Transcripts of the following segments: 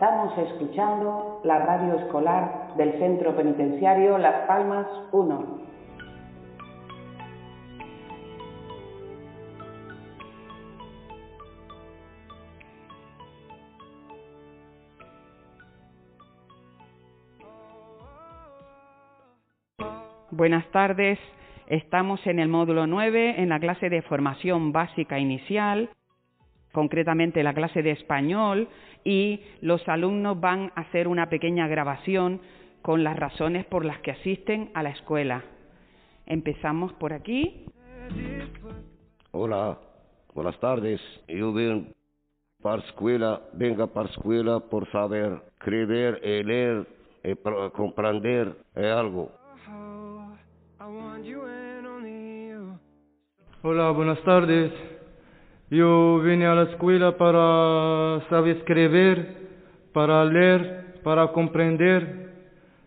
Estamos escuchando la radio escolar del Centro Penitenciario Las Palmas 1. Buenas tardes. Estamos en el módulo 9, en la clase de formación básica inicial, concretamente la clase de español, y los alumnos van a hacer una pequeña grabación con las razones por las que asisten a la escuela. Empezamos por aquí. Hola, buenas tardes. Yo vengo para escuela, venga para escuela por saber escribir, y leer, y comprender algo. Hola, buenas tardes. Yo vine a la escuela para saber escribir, para leer, para comprender.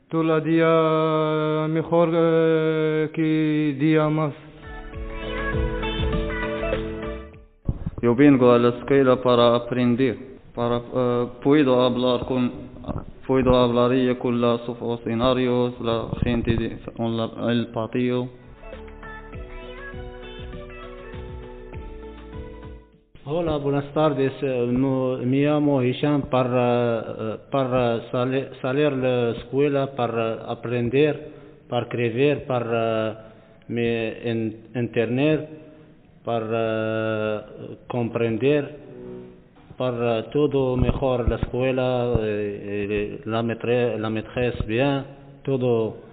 Todo el día mejor eh, que día más. Yo vengo a la escuela para aprender, para eh, puedo hablar con puedo hablar con los funcionarios, la gente de con Hola, buenas tardes. Eh, no- me llamo Hisham para, eh, para sali- salir a la escuela, para aprender, para escribir, para mi en- internet, para eh, comprender, para todo mejor la escuela, la maîtresse, la bien, todo.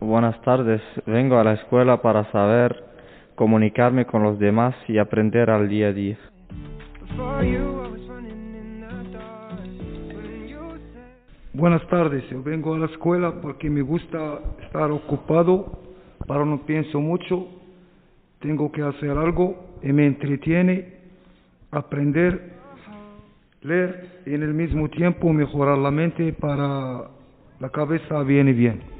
Buenas tardes, vengo a la escuela para saber comunicarme con los demás y aprender al día a día. Buenas tardes, yo vengo a la escuela porque me gusta estar ocupado, para no pienso mucho, tengo que hacer algo y me entretiene, aprender, leer y en el mismo tiempo mejorar la mente para la cabeza viene bien.